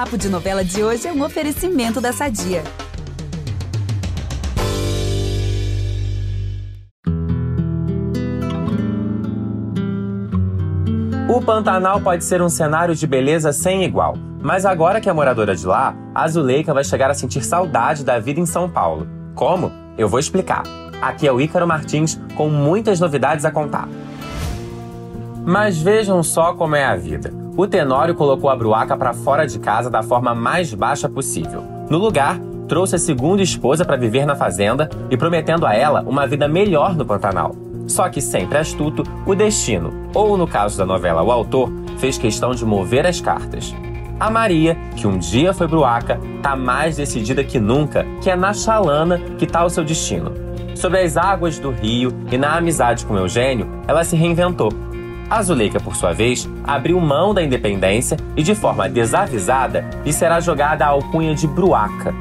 Papo de Novela de hoje é um oferecimento da Sadia. O Pantanal pode ser um cenário de beleza sem igual, mas agora que é moradora de lá, a Zuleika vai chegar a sentir saudade da vida em São Paulo. Como? Eu vou explicar. Aqui é o Ícaro Martins com muitas novidades a contar. Mas vejam só como é a vida. O Tenório colocou a Bruaca para fora de casa da forma mais baixa possível. No lugar, trouxe a segunda esposa para viver na fazenda e prometendo a ela uma vida melhor no Pantanal. Só que sempre astuto, o destino, ou no caso da novela, o autor, fez questão de mover as cartas. A Maria, que um dia foi bruaca, tá mais decidida que nunca que é na Chalana que tá o seu destino. Sobre as águas do rio e na amizade com Eugênio, ela se reinventou. A Zuleika, por sua vez, abriu mão da independência e, de forma desavisada, lhe será jogada a alcunha de bruaca.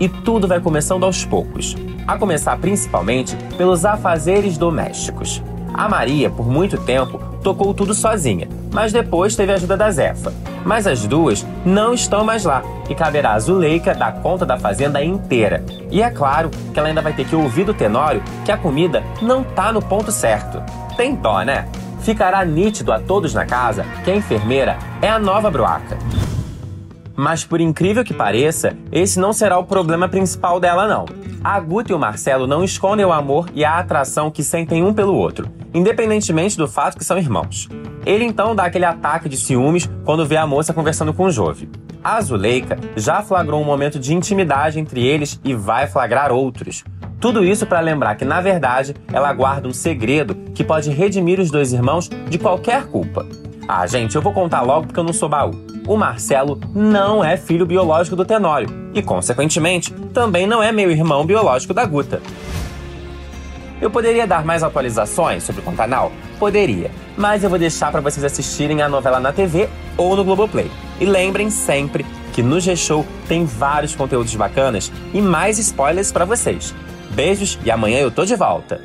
E tudo vai começando aos poucos a começar principalmente pelos afazeres domésticos. A Maria, por muito tempo, tocou tudo sozinha, mas depois teve a ajuda da Zefa. Mas as duas não estão mais lá e caberá a Zuleika dar conta da fazenda inteira. E é claro que ela ainda vai ter que ouvir do Tenório que a comida não tá no ponto certo. Tem dó, né? Ficará nítido a todos na casa que a enfermeira é a nova broaca. Mas por incrível que pareça, esse não será o problema principal dela não. A Guta e o Marcelo não escondem o amor e a atração que sentem um pelo outro, independentemente do fato que são irmãos. Ele então dá aquele ataque de ciúmes quando vê a moça conversando com o Jove. A Zuleika já flagrou um momento de intimidade entre eles e vai flagrar outros. Tudo isso para lembrar que, na verdade, ela guarda um segredo que pode redimir os dois irmãos de qualquer culpa. Ah, gente, eu vou contar logo porque eu não sou baú. O Marcelo não é filho biológico do Tenório e, consequentemente, também não é meu irmão biológico da Guta. Eu poderia dar mais atualizações sobre o Pantanal? Poderia, mas eu vou deixar para vocês assistirem a novela na TV ou no Globoplay. E lembrem sempre que no G-Show tem vários conteúdos bacanas e mais spoilers para vocês. Beijos e amanhã eu tô de volta.